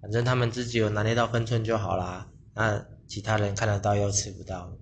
反正他们自己有拿捏到分寸就好啦那其他人看得到又吃不到。